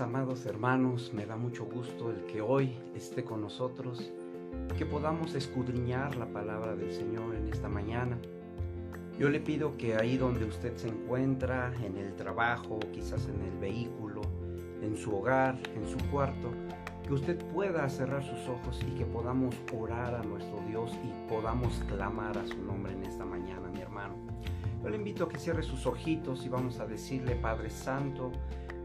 amados hermanos. Me da mucho gusto el que hoy esté con nosotros, que podamos escudriñar la palabra del Señor en esta mañana. Yo le pido que ahí donde usted se encuentra, en el trabajo, quizás en el vehículo, en su hogar, en su cuarto, que usted pueda cerrar sus ojos y que podamos orar a nuestro Dios y podamos clamar a su nombre en esta mañana, mi hermano. Yo le invito a que cierre sus ojitos y vamos a decirle, Padre Santo,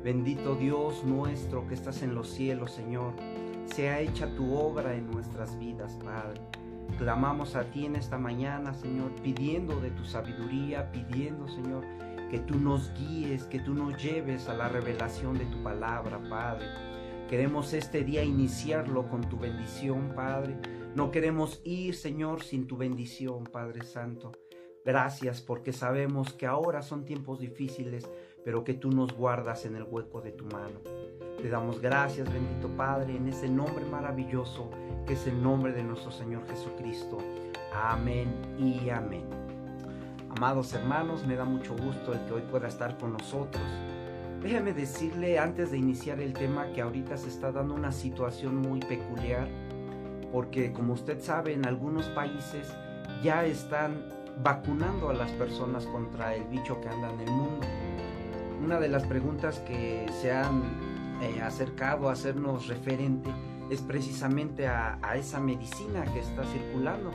bendito Dios nuestro que estás en los cielos, Señor, sea hecha tu obra en nuestras vidas, Padre. Clamamos a ti en esta mañana, Señor, pidiendo de tu sabiduría, pidiendo, Señor, que tú nos guíes, que tú nos lleves a la revelación de tu palabra, Padre. Queremos este día iniciarlo con tu bendición, Padre. No queremos ir, Señor, sin tu bendición, Padre Santo. Gracias porque sabemos que ahora son tiempos difíciles, pero que tú nos guardas en el hueco de tu mano. Te damos gracias, bendito Padre, en ese nombre maravilloso que es el nombre de nuestro Señor Jesucristo. Amén y amén. Amados hermanos, me da mucho gusto el que hoy pueda estar con nosotros. Déjeme decirle antes de iniciar el tema que ahorita se está dando una situación muy peculiar, porque como usted sabe, en algunos países ya están vacunando a las personas contra el bicho que anda en el mundo. Una de las preguntas que se han eh, acercado a hacernos referente es precisamente a, a esa medicina que está circulando,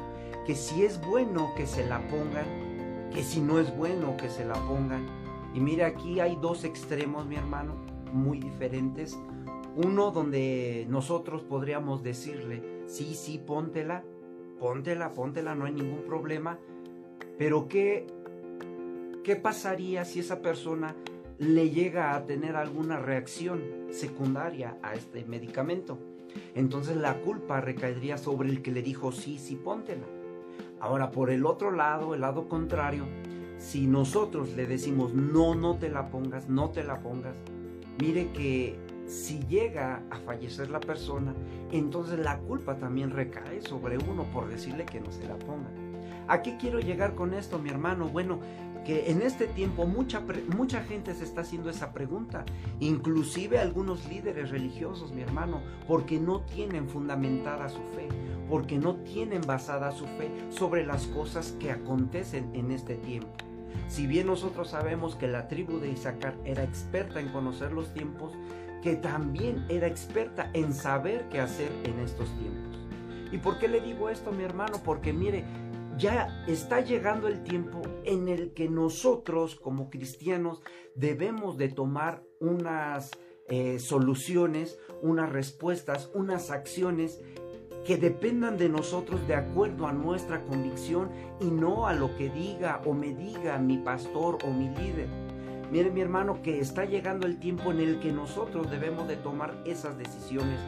que si es bueno que se la pongan, que si no es bueno que se la pongan. Y mire, aquí hay dos extremos, mi hermano, muy diferentes. Uno donde nosotros podríamos decirle, sí, sí, póntela, póntela, póntela, no hay ningún problema. Pero ¿qué, qué pasaría si esa persona le llega a tener alguna reacción secundaria a este medicamento? Entonces la culpa recaería sobre el que le dijo sí, sí, póntela. Ahora, por el otro lado, el lado contrario, si nosotros le decimos no, no te la pongas, no te la pongas, mire que si llega a fallecer la persona, entonces la culpa también recae sobre uno por decirle que no se la ponga. ¿A qué quiero llegar con esto, mi hermano? Bueno, que en este tiempo mucha, mucha gente se está haciendo esa pregunta, inclusive algunos líderes religiosos, mi hermano, porque no tienen fundamentada su fe, porque no tienen basada su fe sobre las cosas que acontecen en este tiempo. Si bien nosotros sabemos que la tribu de Isaacar era experta en conocer los tiempos, que también era experta en saber qué hacer en estos tiempos. ¿Y por qué le digo esto, mi hermano? Porque mire, ya está llegando el tiempo en el que nosotros como cristianos debemos de tomar unas eh, soluciones, unas respuestas, unas acciones que dependan de nosotros de acuerdo a nuestra convicción y no a lo que diga o me diga mi pastor o mi líder. Mire mi hermano que está llegando el tiempo en el que nosotros debemos de tomar esas decisiones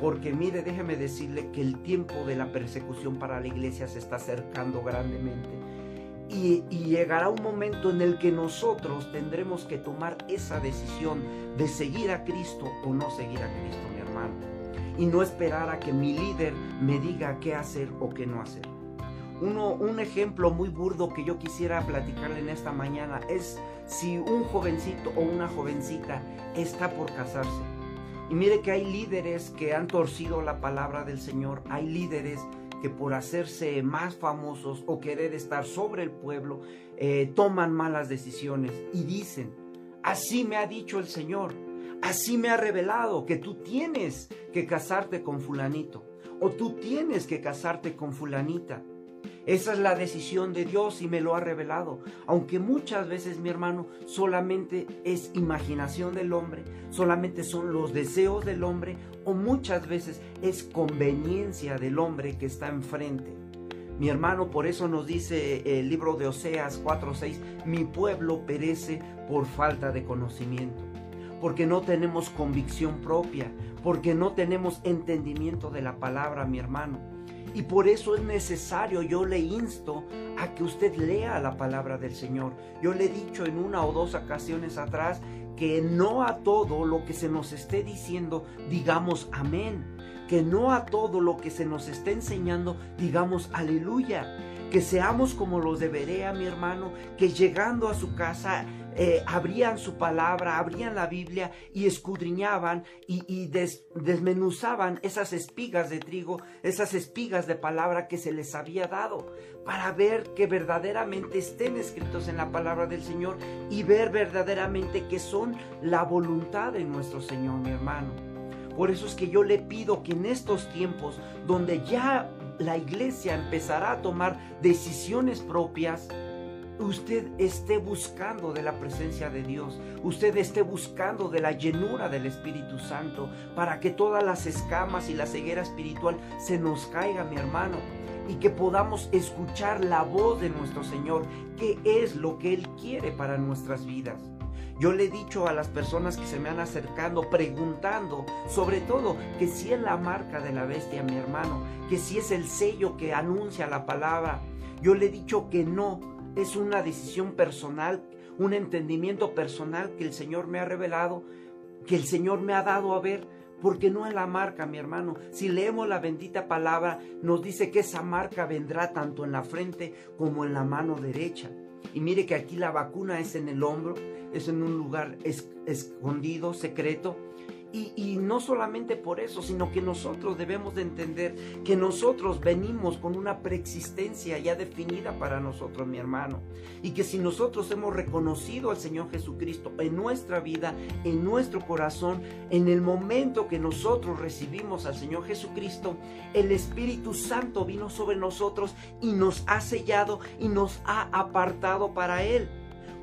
porque mire, déjeme decirle que el tiempo de la persecución para la iglesia se está acercando grandemente. Y, llegará un momento en el que nosotros tendremos que tomar esa decisión de seguir a Cristo o no seguir a Cristo, mi hermano. Y no esperar a que mi líder me diga qué hacer o qué no hacer. Uno, un ejemplo muy burdo que yo quisiera platicarle en esta mañana es si un jovencito o una jovencita está por casarse y mire que hay líderes que han torcido la palabra del Señor, hay líderes que por hacerse más famosos o querer estar sobre el pueblo, eh, toman malas decisiones y dicen, así me ha dicho el Señor, así me ha revelado que tú tienes que casarte con fulanito o tú tienes que casarte con fulanita. Esa es la decisión de Dios y me lo ha revelado. Aunque muchas veces, mi hermano, solamente es imaginación del hombre, solamente son los deseos del hombre o muchas veces es conveniencia del hombre que está enfrente. Mi hermano, por eso nos dice el libro de Oseas 4:6, mi pueblo perece por falta de conocimiento, porque no tenemos convicción propia, porque no tenemos entendimiento de la palabra, mi hermano. Y por eso es necesario, yo le insto a que usted lea la palabra del Señor. Yo le he dicho en una o dos ocasiones atrás que no a todo lo que se nos esté diciendo digamos amén. Que no a todo lo que se nos esté enseñando digamos aleluya. que seamos como los de Berea, mi hermano, que llegando a su casa eh, abrían su palabra, abrían la Biblia y escudriñaban y, desmenuzaban esas espigas de trigo, esas espigas de palabra que se les había dado, para ver que verdaderamente estén escritos en la palabra del Señor y ver verdaderamente que son la voluntad de nuestro Señor, mi hermano. Por eso es que yo le pido que en estos tiempos donde ya la iglesia empezará a tomar decisiones propias, usted esté buscando de la presencia de Dios, usted esté buscando de la llenura del Espíritu Santo, para que todas las escamas y la ceguera espiritual se nos caiga, mi hermano, y que podamos escuchar la voz de nuestro Señor, que es lo que Él quiere para nuestras vidas. Yo le he dicho a las personas que se me han acercado preguntando, sobre todo, que si es la marca de la bestia, mi hermano, que si es el sello que anuncia la palabra. Yo le he dicho que no, es una decisión personal, un entendimiento personal que el Señor me ha revelado, que el Señor me ha dado a ver, porque no es la marca, mi hermano. Si leemos la bendita palabra, nos dice que esa marca vendrá tanto en la frente como en la mano derecha. Y mire que aquí la vacuna es en el hombro, es en un lugar escondido, secreto, y, no solamente por eso, sino que nosotros debemos de entender que nosotros venimos con una preexistencia ya definida para nosotros, mi hermano. Y que si nosotros hemos reconocido al Señor Jesucristo en nuestra vida, en nuestro corazón, en el momento que nosotros recibimos al Señor Jesucristo, el Espíritu Santo vino sobre nosotros y nos ha sellado y nos ha apartado para Él.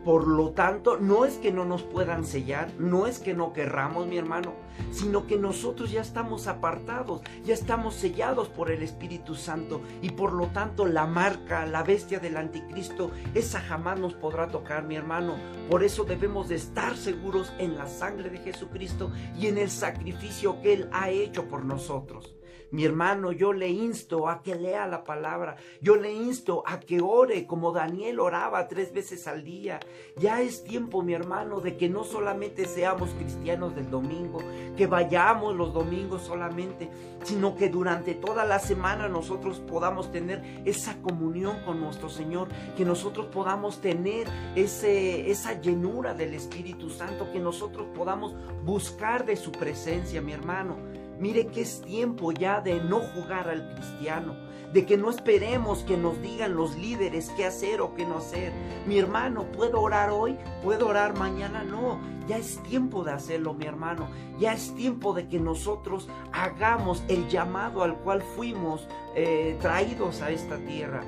Por lo tanto, no es que no nos puedan sellar, no es que no querramos, mi hermano, sino que nosotros ya estamos apartados, ya estamos sellados por el Espíritu Santo y por lo tanto la marca, la bestia del anticristo, esa jamás nos podrá tocar, mi hermano. Por eso debemos de estar seguros en la sangre de Jesucristo y en el sacrificio que Él ha hecho por nosotros. Mi hermano, yo le insto a que lea la palabra. Yo le insto a que ore como Daniel oraba tres veces al día. Ya es tiempo, mi hermano, de que no solamente seamos cristianos del domingo, que vayamos los domingos solamente, sino que durante toda la semana nosotros podamos tener esa comunión con nuestro Señor, que nosotros podamos tener ese, esa llenura del Espíritu Santo, que nosotros podamos buscar de su presencia, mi hermano. Mire que es tiempo ya de no jugar al cristiano, de que no esperemos que nos digan los líderes qué hacer o qué no hacer. Mi hermano, ¿puedo orar hoy? ¿Puedo orar mañana? No, ya es tiempo de hacerlo, mi hermano. Ya es tiempo de que nosotros hagamos el llamado al cual fuimos eh, traídos a esta tierra.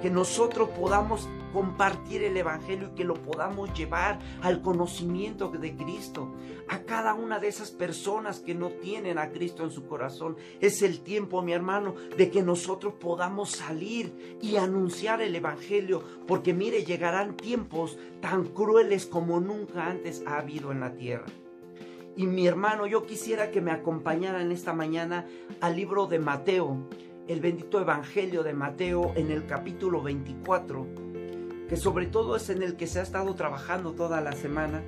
Que nosotros podamos compartir el Evangelio y que lo podamos llevar al conocimiento de Cristo. A cada una de esas personas que no tienen a Cristo en su corazón. Es el tiempo, mi hermano, de que nosotros podamos salir y anunciar el Evangelio. Porque mire, llegarán tiempos tan crueles como nunca antes ha habido en la tierra. Y mi hermano, yo quisiera que me acompañaran esta mañana al libro de Mateo, el bendito Evangelio de Mateo en el capítulo 24 que sobre todo es en el que se ha estado trabajando toda la semana,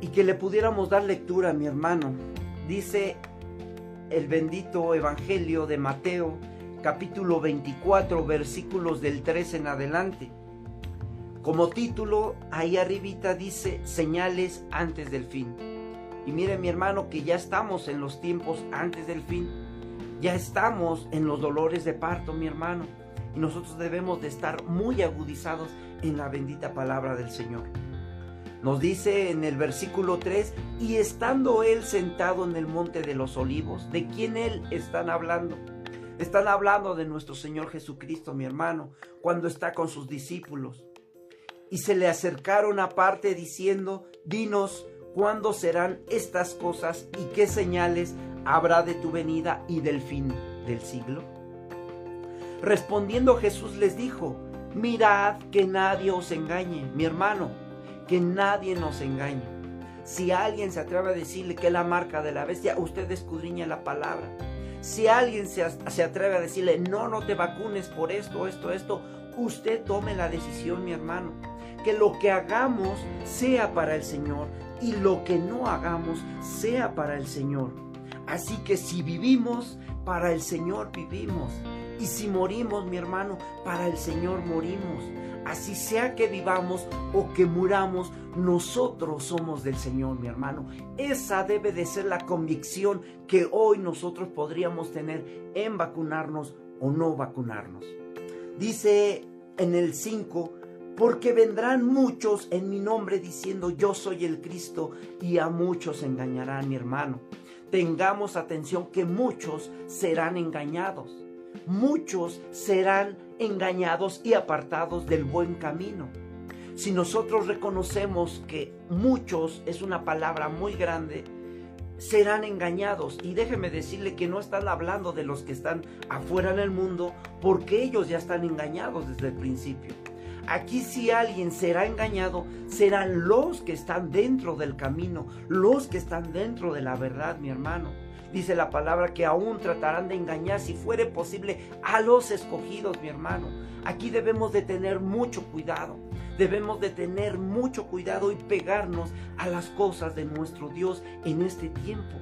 y que le pudiéramos dar lectura, a mi hermano. Dice el bendito Evangelio de Mateo, capítulo 24, versículos del 3 en adelante. Como título, ahí arribita dice señales antes del fin. Y mire mi hermano que ya estamos en los tiempos antes del fin. Ya estamos en los dolores de parto, mi hermano nosotros debemos de estar muy agudizados en la bendita palabra del Señor. Nos dice en el versículo 3, y estando él sentado en el monte de los olivos, ¿de quién él están hablando? Están hablando de nuestro Señor Jesucristo, mi hermano, cuando está con sus discípulos. Y se le acercaron aparte diciendo, dinos, ¿cuándo serán estas cosas y qué señales habrá de tu venida y del fin del siglo? Respondiendo Jesús les dijo, mirad que nadie os engañe, mi hermano, que nadie nos engañe. Si alguien se atreve a decirle que es la marca de la bestia, usted escudriña la palabra. Si alguien se, se atreve a decirle, no, no te vacunes por esto, esto, esto, usted tome la decisión, mi hermano. Que lo que hagamos sea para el Señor y lo que no hagamos sea para el Señor. Así que si vivimos, para el Señor vivimos. Y si morimos, mi hermano, para el Señor morimos. Así sea que vivamos o que muramos, nosotros somos del Señor, mi hermano. Esa debe de ser la convicción que hoy nosotros podríamos tener en vacunarnos o no vacunarnos. Dice en el 5, porque vendrán muchos en mi nombre diciendo yo soy el Cristo y a muchos engañarán, mi hermano. Tengamos atención que muchos serán engañados. Muchos serán engañados y apartados del buen camino. Si nosotros reconocemos que muchos es una palabra muy grande, serán engañados. Y déjeme decirle que no están hablando de los que están afuera en el mundo, porque ellos ya están engañados desde el principio. Aquí si alguien será engañado, serán los que están dentro del camino, los que están dentro de la verdad, mi hermano. Dice la palabra que aún tratarán de engañar, si fuere posible, a los escogidos, mi hermano. Aquí debemos de tener mucho cuidado. Debemos de tener mucho cuidado y pegarnos a las cosas de nuestro Dios en este tiempo.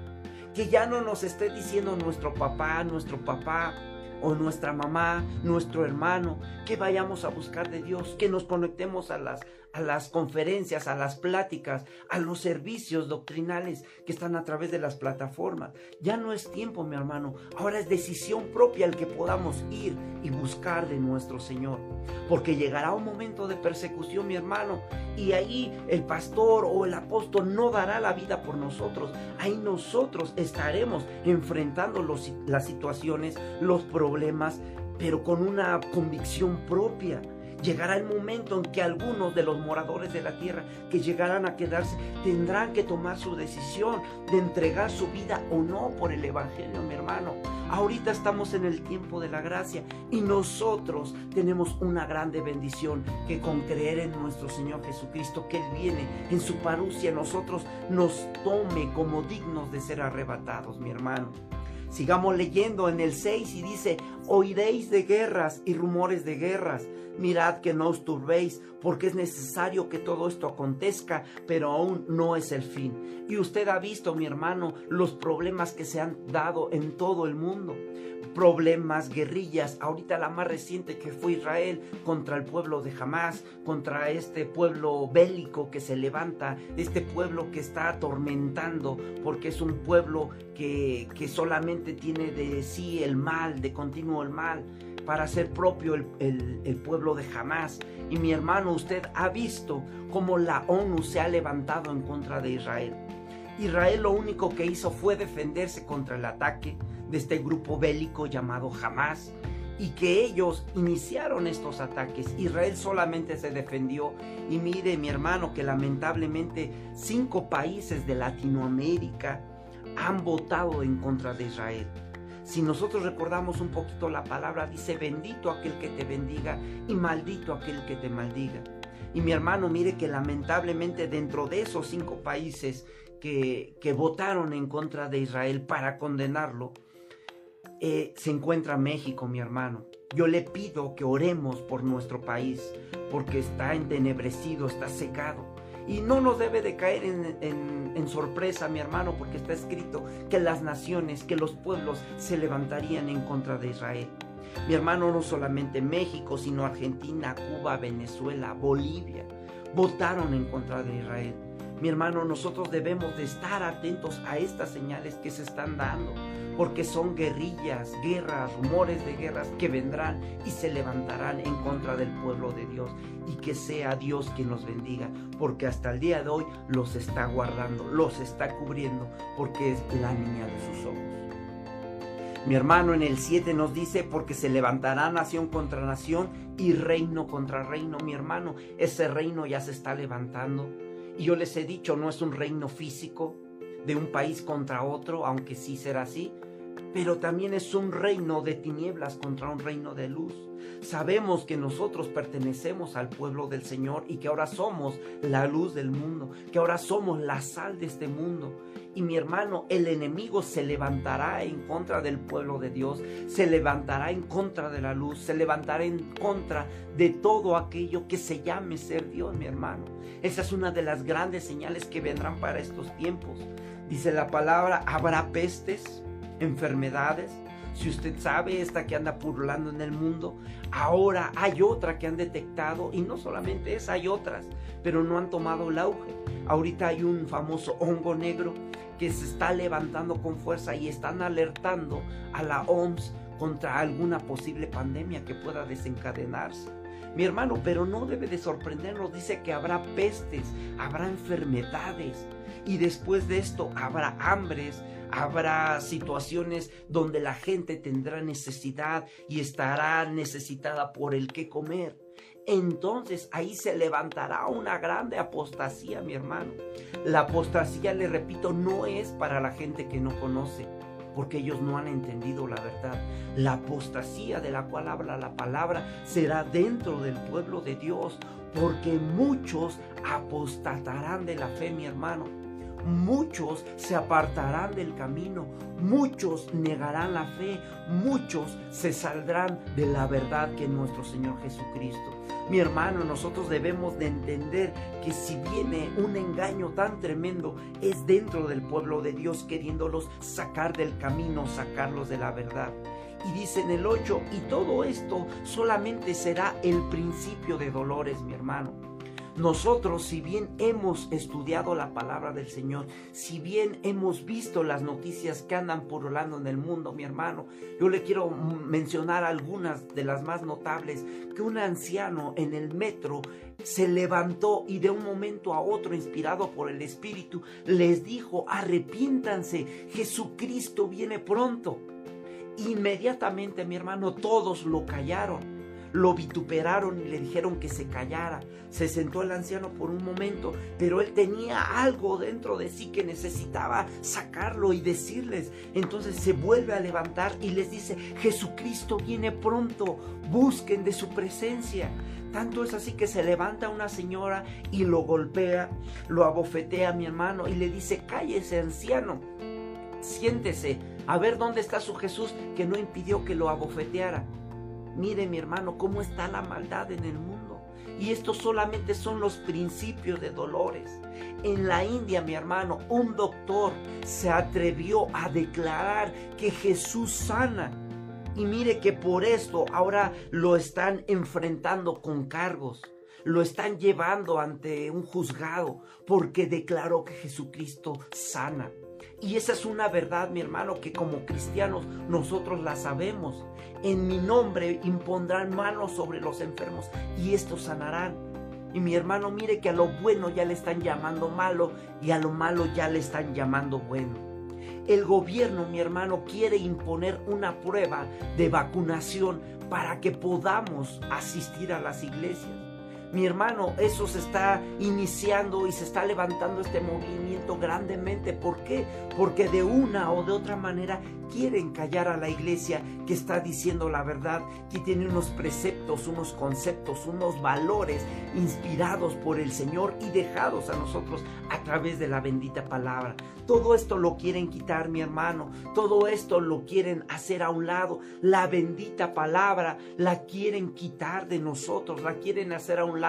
Que ya no nos esté diciendo nuestro papá, nuestro papá, o nuestra mamá, nuestro hermano, que vayamos a buscar de Dios, que nos conectemos a las, a las conferencias, a las pláticas, a los servicios doctrinales que están a través de las plataformas. Ya no es tiempo, mi hermano, ahora es decisión propia el que podamos ir y buscar de nuestro Señor, porque llegará un momento de persecución, mi hermano, y ahí el pastor o el apóstol no dará la vida por nosotros, ahí nosotros estaremos enfrentando las situaciones, los problemas, pero con una convicción propia. Llegará el momento en que algunos de los moradores de la tierra que llegarán a quedarse tendrán que tomar su decisión de entregar su vida o no por el Evangelio, mi hermano. Ahorita estamos en el tiempo de la gracia y nosotros tenemos una grande bendición que con creer en nuestro Señor Jesucristo, que Él viene en su parucia, nosotros nos tome como dignos de ser arrebatados, mi hermano. Sigamos leyendo en el 6 y dice, oiréis de guerras y rumores de guerras. Mirad que no os turbéis, porque es necesario que todo esto acontezca, pero aún no es el fin. Y usted ha visto, mi hermano, los problemas que se han dado en todo el mundo problemas, guerrillas. Ahorita la más reciente que fue Israel contra el pueblo de Hamas, contra este pueblo bélico que se levanta, este pueblo que está atormentando, porque es un pueblo que, que solamente tiene de sí el mal, de continuo el mal para ser propio el, el, pueblo de Hamas. Y mi hermano, usted ha visto cómo la ONU se ha levantado en contra de Israel. Israel lo único que hizo fue defenderse contra el ataque de este grupo bélico llamado Hamas y que ellos iniciaron estos ataques. Israel solamente se defendió y mire mi hermano que lamentablemente cinco países de Latinoamérica han votado en contra de Israel. Si nosotros recordamos un poquito la palabra, dice bendito aquel que te bendiga y maldito aquel que te maldiga. Y mi hermano, mire que lamentablemente dentro de esos cinco países que, que votaron en contra de Israel para condenarlo, eh, se encuentra México, mi hermano. Yo le pido que oremos por nuestro país, porque está entenebrecido, está secado. Y no nos debe de caer en, en, sorpresa, mi hermano, porque está escrito que las naciones, que los pueblos se levantarían en contra de Israel. Mi hermano, no solamente México, sino Argentina, Cuba, Venezuela, Bolivia, votaron en contra de Israel. Mi hermano, nosotros debemos de estar atentos a estas señales que se están dando, porque son guerrillas, guerras, rumores de guerras que vendrán y se levantarán en contra del pueblo de Dios. Y que sea Dios quien los bendiga, porque hasta el día de hoy los está guardando, los está cubriendo, porque es la niña de sus ojos. Mi hermano en el 7 nos dice, porque se levantará nación contra nación y reino contra reino. Mi hermano, ese reino ya se está levantando. Y yo les he dicho, no es un reino físico de un país contra otro, aunque sí será así, pero también es un reino de tinieblas contra un reino de luz. Sabemos que nosotros pertenecemos al pueblo del Señor y que ahora somos la luz del mundo, que ahora somos la sal de este mundo y mi hermano, el enemigo se levantará en contra del pueblo de Dios, se levantará en contra de la luz, se levantará en contra de todo aquello que se llame ser Dios, mi hermano. Esa es una de las grandes señales que vendrán para estos tiempos. Dice la palabra, habrá pestes, enfermedades, Si usted sabe esta que anda purulando en el mundo, ahora hay otra que han detectado y no solamente esa, hay otras, pero no han tomado el auge. Ahorita hay un famoso hongo negro que se está levantando con fuerza y están alertando a la OMS contra alguna posible pandemia que pueda desencadenarse. Mi hermano, pero no debe de sorprendernos, dice que habrá pestes, habrá enfermedades y después de esto habrá hambres, habrá situaciones donde la gente tendrá necesidad y estará necesitada por el que comer. Entonces ahí se levantará una grande apostasía, mi hermano. La apostasía, le repito, no es para la gente que no conoce porque ellos no han entendido la verdad. La apostasía de la cual habla la palabra será dentro del pueblo de Dios, porque muchos apostatarán de la fe, mi hermano. Muchos se apartarán del camino, muchos negarán la fe, muchos se saldrán de la verdad que es nuestro Señor Jesucristo. Mi hermano, nosotros debemos de entender que si viene un engaño tan tremendo, es dentro del pueblo de Dios queriéndolos sacar del camino, sacarlos de la verdad. Y dice en el 8, y todo esto solamente será el principio de dolores, mi hermano. Nosotros, si bien hemos estudiado la palabra del Señor, si bien hemos visto las noticias que andan purulando en el mundo, mi hermano, yo le quiero mencionar algunas de las más notables, que un anciano en el metro se levantó y de un momento a otro, inspirado por el Espíritu, les dijo, arrepiéntanse, Jesucristo viene pronto. Inmediatamente, mi hermano, todos lo callaron lo vituperaron y le dijeron que se callara. Se sentó el anciano por un momento, pero él tenía algo dentro de sí que necesitaba sacarlo y decirles. Entonces se vuelve a levantar y les dice, Jesucristo viene pronto, busquen de su presencia. Tanto es así que se levanta una señora y lo golpea, lo abofetea a mi hermano y le dice, cállese anciano, siéntese, a ver dónde está su Jesús que no impidió que lo abofeteara. Mire mi hermano cómo está la maldad en el mundo. Y estos solamente son los principios de dolores. En la India, mi hermano, un doctor se atrevió a declarar que Jesús sana. Y mire que por esto ahora lo están enfrentando con cargos. Lo están llevando ante un juzgado porque declaró que Jesucristo sana. Y esa es una verdad, mi hermano, que como cristianos nosotros la sabemos. En mi nombre impondrán manos sobre los enfermos y estos sanarán. Y mi hermano, mire que a lo bueno ya le están llamando malo y a lo malo ya le están llamando bueno. El gobierno, mi hermano, quiere imponer una prueba de vacunación para que podamos asistir a las iglesias. Mi hermano, eso se está iniciando y se está levantando este movimiento grandemente. ¿Por qué? Porque de una o de otra manera quieren callar a la iglesia que está diciendo la verdad, que tiene unos preceptos, unos conceptos, unos valores inspirados por el Señor y dejados a nosotros a través de la bendita palabra. Todo esto lo quieren quitar, mi hermano. Todo esto lo quieren hacer a un lado. La bendita palabra la quieren quitar de nosotros, la quieren hacer a un lado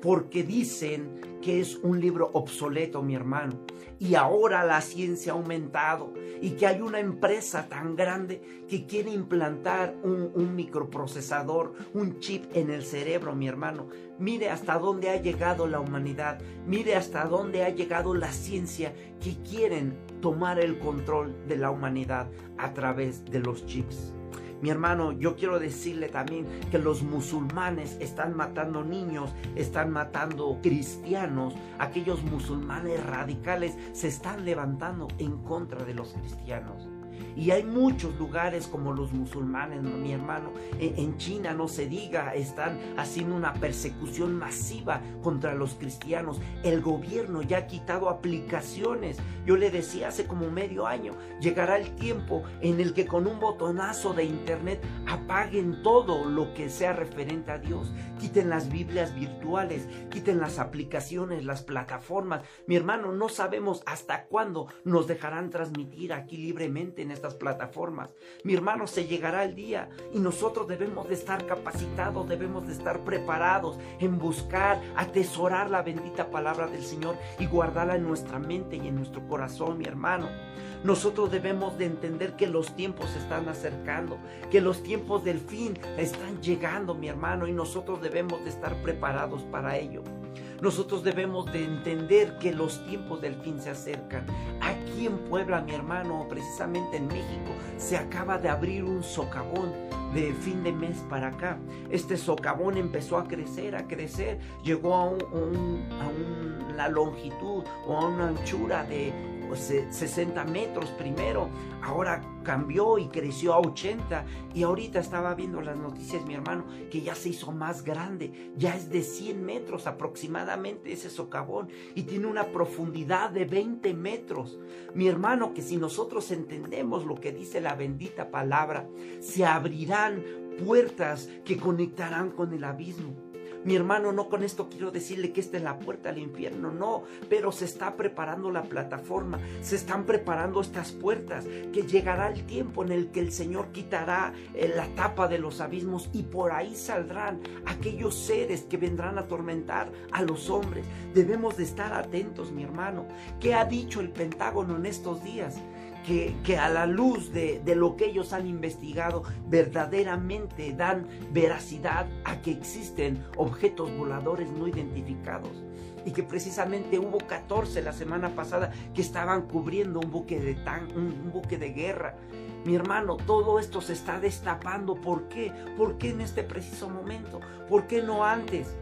porque dicen que es un libro obsoleto, mi hermano y ahora la ciencia ha aumentado y que hay una empresa tan grande que quiere implantar un, microprocesador, un chip en el cerebro, mi hermano. Mire hasta dónde ha llegado la humanidad, mire hasta dónde ha llegado la ciencia que quieren tomar el control de la humanidad a través de los chips. Mi hermano, yo quiero decirle también que los musulmanes están matando niños, están matando cristianos. Aquellos musulmanes radicales se están levantando en contra de los cristianos. Y hay muchos lugares como los musulmanes, mi hermano. En China, no se diga, están haciendo una persecución masiva contra los cristianos. El gobierno ya ha quitado aplicaciones. Yo le decía hace como medio año, llegará el tiempo en el que con un botonazo de internet apaguen todo lo que sea referente a Dios. Quiten las Biblias virtuales, quiten las aplicaciones, las plataformas. Mi hermano, no sabemos hasta cuándo nos dejarán transmitir aquí libremente en estas plataformas. Mi hermano, se llegará el día y nosotros debemos de estar capacitados, debemos de estar preparados en buscar, atesorar la bendita palabra del Señor y guardarla en nuestra mente y en nuestro corazón, mi hermano. Nosotros debemos de entender que los tiempos se están acercando, que los tiempos del fin están llegando, mi hermano, y nosotros debemos de estar preparados para ello. Nosotros debemos de entender que los tiempos del fin se acercan. Aquí en Puebla, mi hermano, precisamente en México, se acaba de abrir un socavón de fin de mes para acá. Este socavón empezó a crecer, a crecer, llegó a, a una longitud o a una anchura de 60 metros primero, ahora cambió y creció a 80 y ahorita estaba viendo las noticias mi hermano que ya se hizo más grande, ya es de 100 metros aproximadamente ese socavón. Y tiene una profundidad de 20 metros. Mi hermano, que si nosotros entendemos lo que dice la bendita palabra, se abrirán puertas que conectarán con el abismo mi hermano, no con esto quiero decirle que esta es la puerta al infierno, no, pero se está preparando la plataforma, se están preparando estas puertas, que llegará el tiempo en el que el Señor quitará eh, la tapa de los abismos y por ahí saldrán aquellos seres que vendrán a atormentar a los hombres. Debemos de estar atentos, mi hermano. ¿Qué ha dicho el Pentágono en estos días? Que, a la luz de, de, lo que ellos han investigado verdaderamente dan veracidad a que existen objetos voladores no identificados y que precisamente hubo 14 la semana pasada que estaban cubriendo un buque de tan, un, buque de guerra. Mi hermano, todo esto se está destapando. ¿Por qué? ¿Por qué en este preciso momento? ¿Por qué no antes?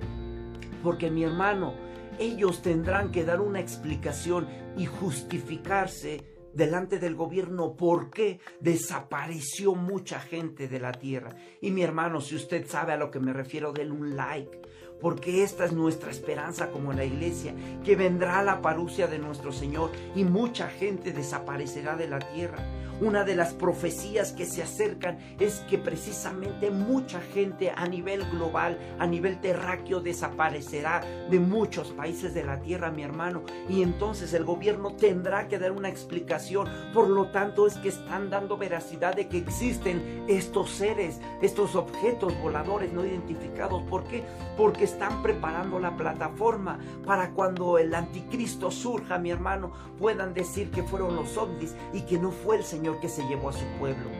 Porque mi hermano, ellos tendrán que dar una explicación y justificarse delante del gobierno por qué desapareció mucha gente de la tierra. Y mi hermano, si usted sabe a lo que me refiero, denle un like. Porque esta es nuestra esperanza como la iglesia, que vendrá la parucia de nuestro Señor y mucha gente desaparecerá de la tierra. Una de las profecías que se acercan es que precisamente mucha gente a nivel global, a nivel terráqueo, desaparecerá de muchos países de la tierra, mi hermano. Y entonces el gobierno tendrá que dar una explicación. Por lo tanto, es que están dando veracidad de que existen estos seres, estos objetos voladores no identificados. ¿Por qué? Porque están preparando la plataforma para cuando el anticristo surja, mi hermano, puedan decir que fueron los ovnis y que no fue el Señor que se llevó a su pueblo.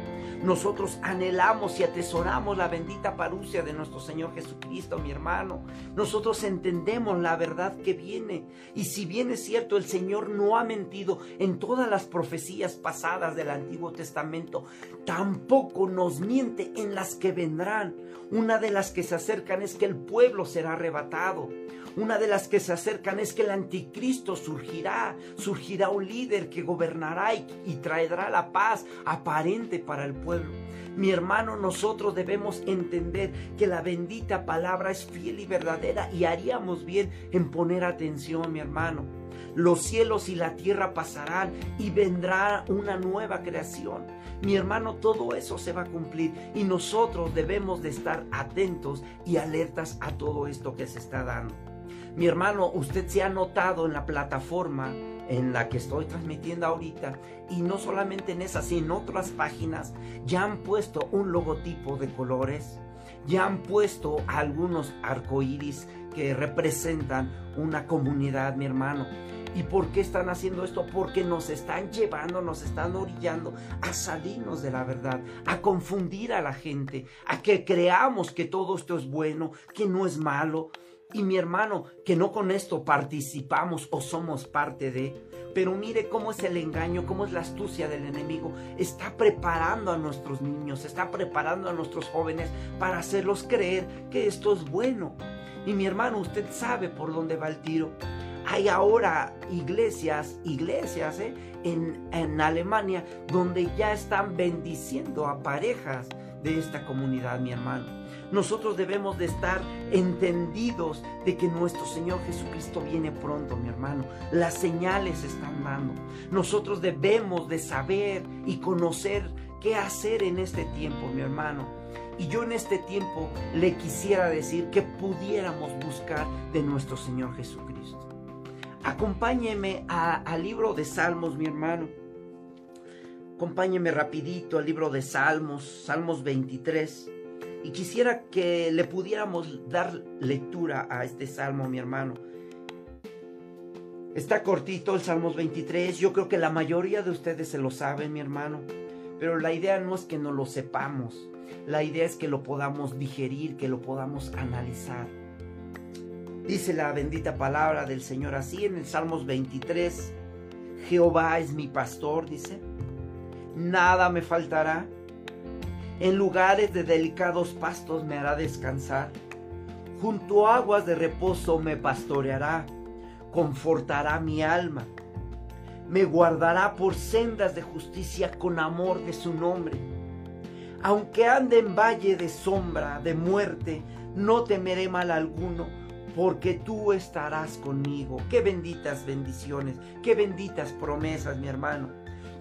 Nosotros anhelamos y atesoramos la bendita parucia de nuestro Señor Jesucristo, mi hermano. Nosotros entendemos la verdad que viene. Y si bien es cierto, el Señor no ha mentido en todas las profecías pasadas del Antiguo Testamento, tampoco nos miente en las que vendrán. Una de las que se acercan es que el pueblo será arrebatado. Una de las que se acercan es que el anticristo surgirá, surgirá un líder que gobernará y, traerá la paz aparente para el pueblo. Mi hermano, nosotros debemos entender que la bendita palabra es fiel y verdadera y haríamos bien en poner atención, mi hermano. Los cielos y la tierra pasarán y vendrá una nueva creación. Mi hermano, todo eso se va a cumplir y nosotros debemos de estar atentos y alertas a todo esto que se está dando. Mi hermano, usted se ha notado en la plataforma en la que estoy transmitiendo ahorita, y no solamente en esa, sino en otras páginas, ya han puesto un logotipo de colores, ya han puesto algunos arcoíris que representan una comunidad, mi hermano. ¿Y por qué están haciendo esto? Porque nos están llevando, nos están orillando a salirnos de la verdad, a confundir a la gente, a que creamos que todo esto es bueno, que no es malo, y mi hermano, que no con esto participamos o somos parte de, pero mire cómo es el engaño, cómo es la astucia del enemigo. Está preparando a nuestros niños, está preparando a nuestros jóvenes para hacerlos creer que esto es bueno. Y mi hermano, usted sabe por dónde va el tiro. Hay ahora iglesias, iglesias ¿eh? en, en Alemania donde ya están bendiciendo a parejas de esta comunidad, mi hermano. Nosotros debemos de estar entendidos de que nuestro Señor Jesucristo viene pronto, mi hermano. Las señales están dando. Nosotros debemos de saber y conocer qué hacer en este tiempo, mi hermano. Y yo en este tiempo le quisiera decir que pudiéramos buscar de nuestro Señor Jesucristo. Acompáñeme al libro de Salmos, mi hermano. acompáñeme rapidito al libro de Salmos, Salmos 23. Y quisiera que le pudiéramos dar lectura a este salmo, mi hermano. Está cortito el Salmos 23. Yo creo que la mayoría de ustedes se lo saben, mi hermano. Pero la idea no es que no lo sepamos. La idea es que lo podamos digerir, que lo podamos analizar. Dice la bendita palabra del Señor así en el Salmos 23. Jehová es mi pastor, dice nada me faltará. En lugares de delicados pastos me hará descansar. Junto a aguas de reposo me pastoreará, confortará mi alma. Me guardará por sendas de justicia con amor de su nombre. Aunque ande en valle de sombra, de muerte, no temeré mal alguno, porque tú estarás conmigo. Qué benditas bendiciones, qué benditas promesas, mi hermano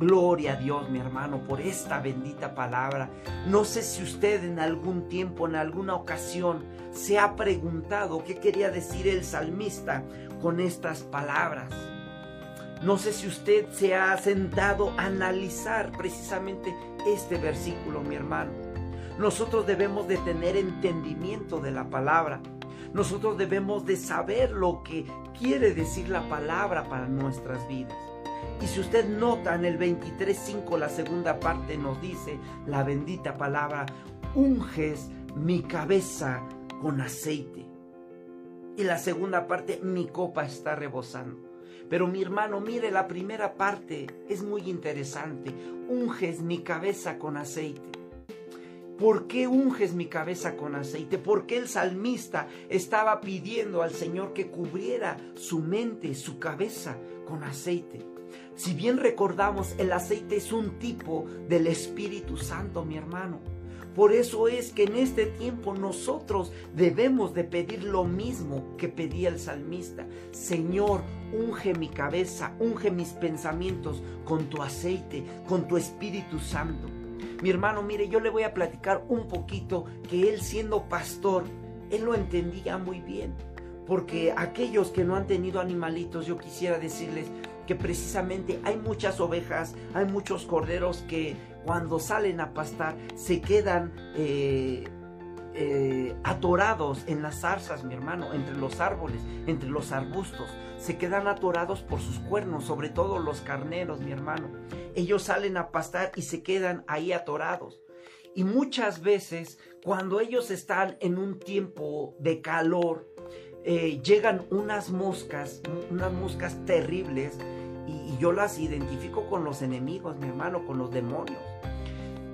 Gloria a Dios, mi hermano, por esta bendita palabra. No sé si usted en algún tiempo, en alguna ocasión, se ha preguntado qué quería decir el salmista con estas palabras. No sé si usted se ha sentado a analizar precisamente este versículo, mi hermano. Nosotros debemos de tener entendimiento de la palabra. Nosotros debemos de saber lo que quiere decir la palabra para nuestras vidas. Y si usted nota en el 23.5 la segunda parte nos dice la bendita palabra, unges mi cabeza con aceite. Y la segunda parte, mi copa está rebosando. Pero mi hermano, mire, la primera parte es muy interesante. Unges mi cabeza con aceite. ¿Por qué unges mi cabeza con aceite? ¿Por qué el salmista estaba pidiendo al Señor que cubriera su mente, su cabeza con aceite? Si bien recordamos, el aceite es un tipo del Espíritu Santo, mi hermano. Por eso es que en este tiempo nosotros debemos de pedir lo mismo que pedía el salmista. Señor, unge mi cabeza, unge mis pensamientos con tu aceite, con tu Espíritu Santo. Mi hermano, mire, yo le voy a platicar un poquito que él siendo pastor, él lo entendía muy bien. Porque aquellos que no han tenido animalitos, yo quisiera decirles, que precisamente hay muchas ovejas, hay muchos corderos que cuando salen a pastar se quedan eh, eh, atorados en las zarzas, mi hermano, entre los árboles, entre los arbustos. Se quedan atorados por sus cuernos, sobre todo los carneros, mi hermano. Ellos salen a pastar y se quedan ahí atorados. Y muchas veces, cuando ellos están en un tiempo de calor, eh, llegan unas moscas, unas moscas terribles, y, yo las identifico con los enemigos, mi hermano, con los demonios.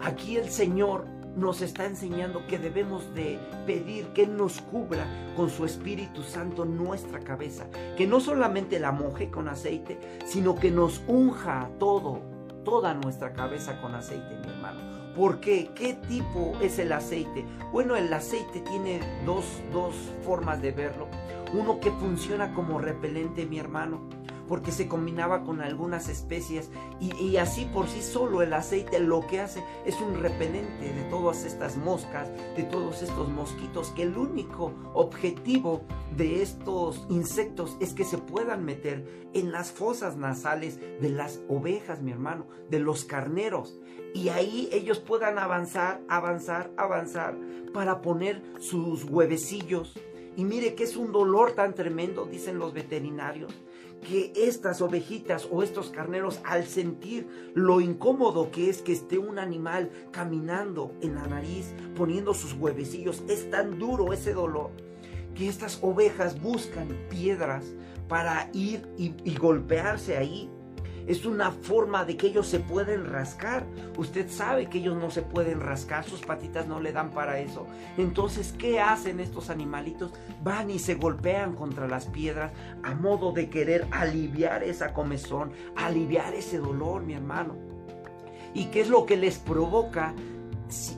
Aquí el Señor nos está enseñando que debemos de pedir que nos cubra con su Espíritu Santo nuestra cabeza, que no solamente la moje con aceite, sino que nos unja todo, toda nuestra cabeza con aceite, mi hermano. ¿Por qué? ¿Qué tipo es el aceite? Bueno, el aceite tiene dos, dos formas de verlo. Uno que funciona como repelente, mi hermano, porque se combinaba con algunas especies y, así por sí solo el aceite lo que hace es un repelente de todas estas moscas, de todos estos mosquitos, que el único objetivo de estos insectos es que se puedan meter en las fosas nasales de las ovejas, mi hermano, de los carneros. Y ahí ellos puedan avanzar, avanzar, avanzar para poner sus huevecillos. Y mire que es un dolor tan tremendo, dicen los veterinarios, que estas ovejitas o estos carneros al sentir lo incómodo que es que esté un animal caminando en la nariz, poniendo sus huevecillos, es tan duro ese dolor que estas ovejas buscan piedras para ir y, y golpearse ahí es una forma de que ellos se pueden rascar. Usted sabe que ellos no se pueden rascar, sus patitas no le dan para eso. Entonces, ¿qué hacen estos animalitos? Van y se golpean contra las piedras a modo de querer aliviar esa comezón, aliviar ese dolor, mi hermano. ¿Y qué es lo que les provoca?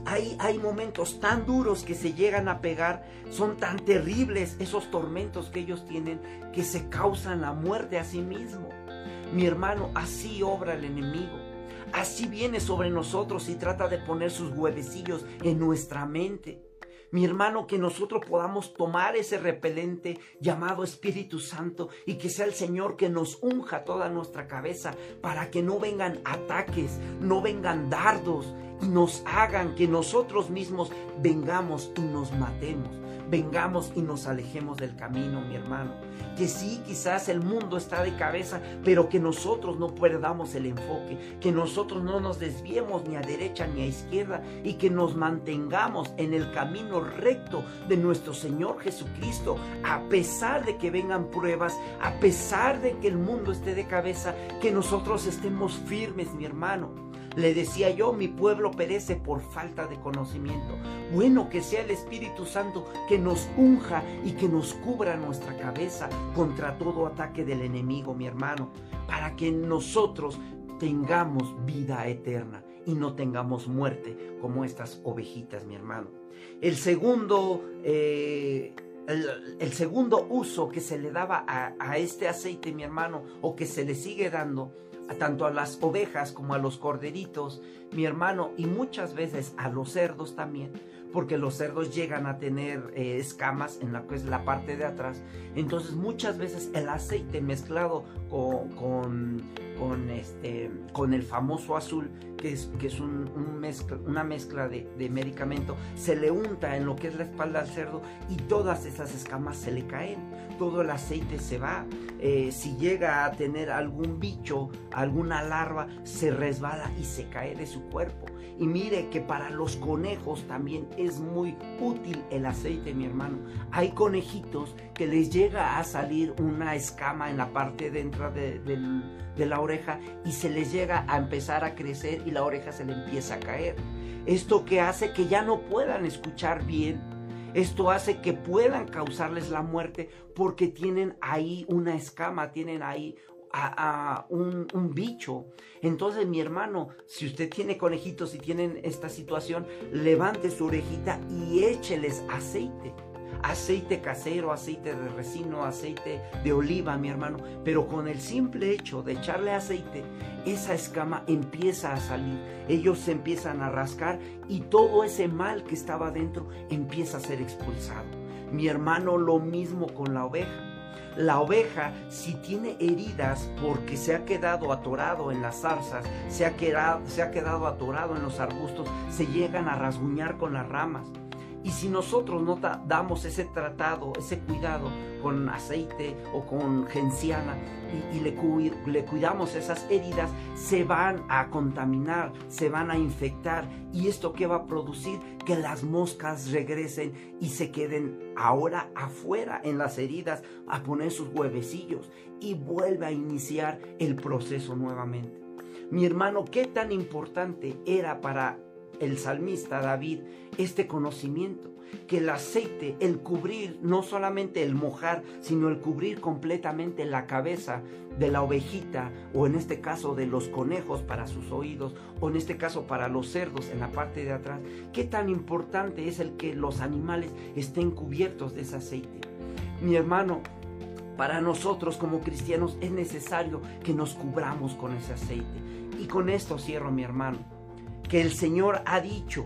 hay, hay momentos tan duros que se llegan a pegar, son tan terribles esos tormentos que ellos tienen que se causan la muerte a sí mismo. Mi hermano, así obra el enemigo. Así viene sobre nosotros y trata de poner sus huevecillos en nuestra mente. Mi hermano, que nosotros podamos tomar ese repelente llamado Espíritu Santo y que sea el Señor que nos unja toda nuestra cabeza para que no vengan ataques, no vengan dardos y nos hagan que nosotros mismos vengamos y nos matemos vengamos y nos alejemos del camino, mi hermano. Que sí, quizás el mundo está de cabeza, pero que nosotros no perdamos el enfoque, que nosotros no nos desviemos ni a derecha ni a izquierda y que nos mantengamos en el camino recto de nuestro Señor Jesucristo, a pesar de que vengan pruebas, a pesar de que el mundo esté de cabeza, que nosotros estemos firmes, mi hermano le decía yo, mi pueblo perece por falta de conocimiento. Bueno que sea el Espíritu Santo que nos unja y que nos cubra nuestra cabeza contra todo ataque del enemigo, mi hermano, para que nosotros tengamos vida eterna y no tengamos muerte como estas ovejitas, mi hermano. El segundo, eh, el, segundo uso que se le daba a, a este aceite, mi hermano, o que se le sigue dando, tanto a las ovejas como a los corderitos, mi hermano, y muchas veces a los cerdos también, porque los cerdos llegan a tener eh, escamas en la, es la parte de atrás. Entonces muchas veces el aceite mezclado con, con, este, con el famoso azul, que es, que es un, mezcla, una mezcla de, de, medicamento, se le unta en lo que es la espalda al cerdo y todas esas escamas se le caen, todo el aceite se va. Eh, si llega a tener algún bicho, alguna larva, se resbala y se cae de su cuerpo. Y mire que para los conejos también es muy útil el aceite, mi hermano. Hay conejitos que les llega a salir una escama en la parte dentro de, de la oreja y se les llega a empezar a crecer y la oreja se le empieza a caer. Esto que hace que ya no puedan escuchar bien esto hace que puedan causarles la muerte porque tienen ahí una escama, tienen ahí a, un, un, bicho. Entonces, mi hermano, si usted tiene conejitos y tienen esta situación, levante su orejita y écheles aceite aceite casero, aceite de resino, aceite de oliva, mi hermano. Pero con el simple hecho de echarle aceite, esa escama empieza a salir. Ellos se empiezan a rascar y todo ese mal que estaba dentro empieza a ser expulsado. Mi hermano, lo mismo con la oveja. La oveja, si tiene heridas porque se ha quedado atorado en las zarzas, se ha quedado, se ha quedado atorado en los arbustos, se llegan a rasguñar con las ramas. Y si nosotros no damos ese tratado, ese cuidado con aceite o con genciana y, le, le cuidamos esas heridas, se van a contaminar, se van a infectar. ¿Y esto qué va a producir? Que las moscas regresen y se queden ahora afuera en las heridas a poner sus huevecillos y vuelve a iniciar el proceso nuevamente. Mi hermano, ¿qué tan importante era para el salmista David este conocimiento, que el aceite, el cubrir, no solamente el mojar, sino el cubrir completamente la cabeza de la ovejita, o en este caso de los conejos para sus oídos, o en este caso para los cerdos en la parte de atrás, qué tan importante es el que los animales estén cubiertos de ese aceite. Mi hermano, para nosotros como cristianos es necesario que nos cubramos con ese aceite. Y con esto cierro, mi hermano que el Señor ha dicho,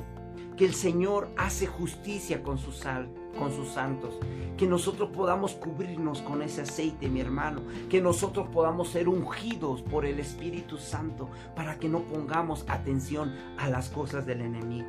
que el Señor hace justicia con sus, con sus santos, que nosotros podamos cubrirnos con ese aceite, mi hermano, que nosotros podamos ser ungidos por el Espíritu Santo para que no pongamos atención a las cosas del enemigo.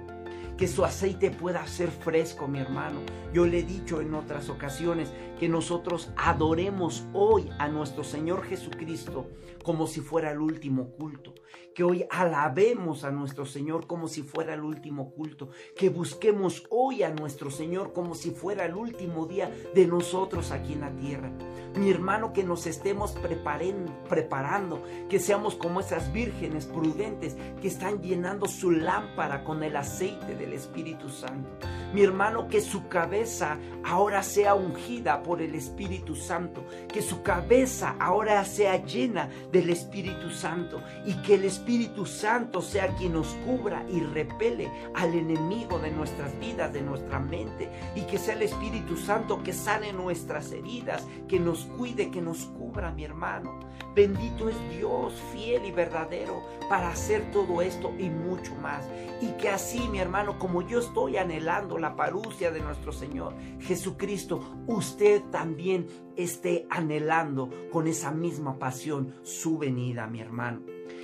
Que su aceite pueda ser fresco, mi hermano. Yo le he dicho en otras ocasiones que nosotros adoremos hoy a nuestro Señor Jesucristo como si fuera el último culto, que hoy alabemos a nuestro Señor como si fuera el último culto, que busquemos hoy a nuestro Señor como si fuera el último día de nosotros aquí en la tierra. Mi hermano, que nos estemos preparando, que seamos como esas vírgenes prudentes que están llenando su lámpara con el aceite del Espíritu Santo. Mi hermano, que su cabeza ahora sea ungida por por el Espíritu Santo, que su cabeza ahora sea llena del Espíritu Santo y que el Espíritu Santo sea quien nos cubra y repele al enemigo de nuestras vidas, de nuestra mente y que sea el Espíritu Santo que sane nuestras heridas, que nos cuide, que nos cubra, mi hermano. Bendito es Dios, fiel y verdadero, para hacer todo esto y mucho más. Y que así, mi hermano, como yo estoy anhelando la parucia de nuestro Señor Jesucristo, usted también esté anhelando con esa misma pasión su venida, mi hermano.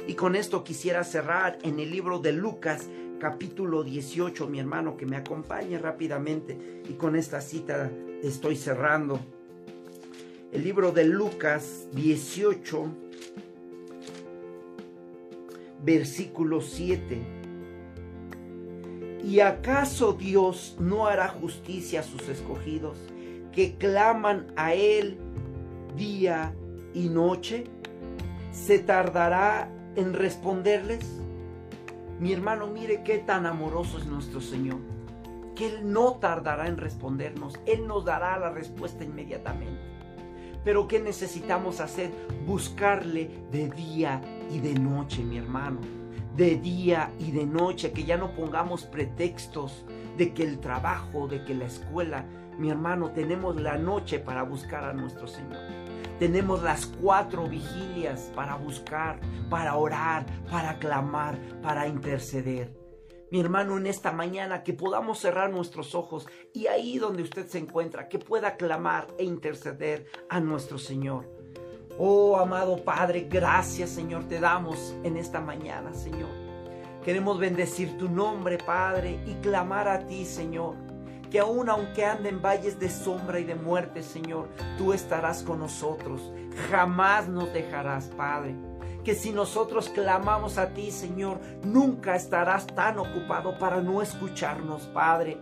Y con esto quisiera cerrar en el libro de Lucas, capítulo 18, mi hermano, que me acompañe rápidamente. Y con esta cita estoy cerrando el libro de Lucas 18, versículo 7. ¿Y acaso Dios no hará justicia a sus escogidos que claman a Él día y noche? ¿Se tardará en responderles? Mi hermano, mire qué tan amoroso es nuestro Señor, que Él no tardará en respondernos, Él nos dará la respuesta inmediatamente. Pero ¿qué necesitamos hacer? Buscarle de día y de noche, mi hermano. De día y de noche, que ya no pongamos pretextos de que el trabajo, de que la escuela, mi hermano, tenemos la noche para buscar a nuestro Señor. Tenemos las cuatro vigilias para buscar, para orar, para clamar, para interceder mi hermano, en esta mañana, que podamos cerrar nuestros ojos y ahí donde usted se encuentra, que pueda clamar e interceder a nuestro Señor. Oh, amado Padre, gracias Señor, te damos en esta mañana, Señor. Queremos bendecir tu nombre, Padre, y clamar a ti, Señor. Que aun aunque ande en valles de sombra y de muerte, Señor, tú estarás con nosotros. Jamás nos dejarás, Padre que si nosotros clamamos a ti, Señor, nunca estarás tan ocupado para no escucharnos, Padre.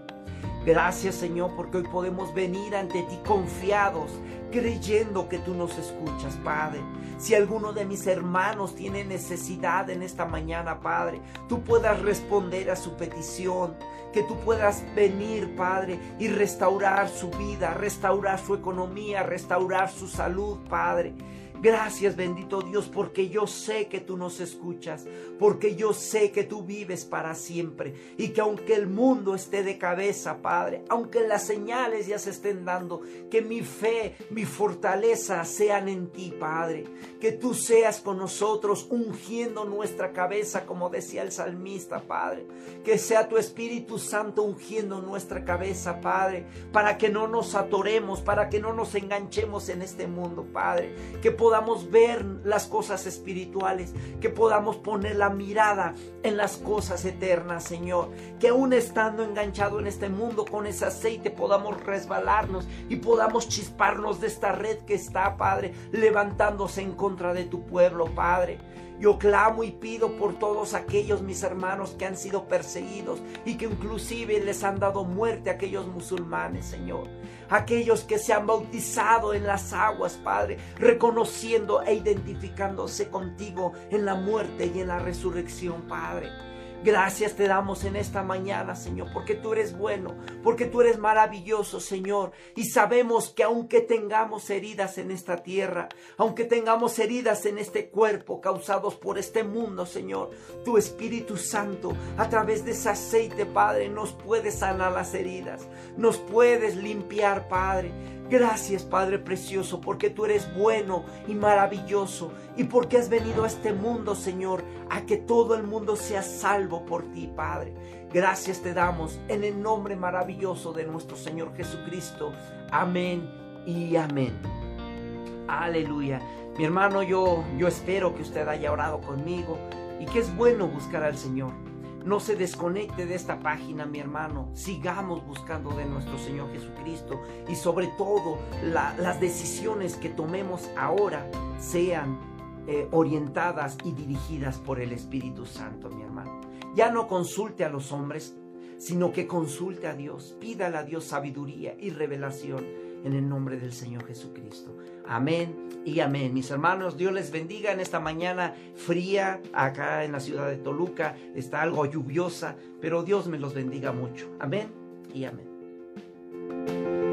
Gracias, Señor, porque hoy podemos venir ante ti confiados, creyendo que tú nos escuchas, Padre. Si alguno de mis hermanos tiene necesidad en esta mañana, Padre, tú puedas responder a su petición, que tú puedas venir, Padre, y restaurar su vida, restaurar su economía, restaurar su salud, Padre. Gracias bendito Dios porque yo sé que tú nos escuchas, porque yo sé que tú vives para siempre y que aunque el mundo esté de cabeza, Padre, aunque las señales ya se estén dando, que mi fe, mi fortaleza sean en ti, Padre, que tú seas con nosotros ungiendo nuestra cabeza, como decía el salmista, Padre, que sea tu Espíritu Santo ungiendo nuestra cabeza, Padre, para que no nos atoremos, para que no nos enganchemos en este mundo, Padre, que podamos ver las cosas espirituales, que podamos poner la mirada en las cosas eternas, Señor. Que aún estando enganchado en este mundo con ese aceite podamos resbalarnos y podamos chisparnos de esta red que está, Padre, levantándose en contra de tu pueblo, Padre. Yo clamo y pido por todos aquellos mis hermanos que han sido perseguidos y que inclusive les han dado muerte a aquellos musulmanes, Señor. Aquellos que se han bautizado en las aguas, Padre, reconociendo e identificándose contigo en la muerte y en la resurrección, Padre. Gracias te damos en esta mañana, Señor, porque tú eres bueno, porque tú eres maravilloso, Señor. Y sabemos que aunque tengamos heridas en esta tierra, aunque tengamos heridas en este cuerpo causados por este mundo, Señor, tu Espíritu Santo, a través de ese aceite, Padre, nos puede sanar las heridas, nos puedes limpiar, Padre. Gracias Padre Precioso, porque tú eres bueno y maravilloso y porque has venido a este mundo, Señor, a que todo el mundo sea salvo por ti, Padre. Gracias te damos en el nombre maravilloso de nuestro Señor Jesucristo. Amén y amén. Aleluya. Mi hermano, yo, yo espero que usted haya orado conmigo y que es bueno buscar al Señor. No se desconecte de esta página, mi hermano. Sigamos buscando de nuestro Señor Jesucristo y sobre todo las decisiones que tomemos ahora sean eh, orientadas y dirigidas por el Espíritu Santo, mi hermano. Ya no consulte a los hombres, sino que consulte a Dios. Pídale a Dios sabiduría y revelación en el nombre del Señor Jesucristo. Amén y amén. Mis hermanos, Dios les bendiga en esta mañana fría acá en la ciudad de Toluca. Está algo lluviosa, pero Dios me los bendiga mucho. Amén y amén.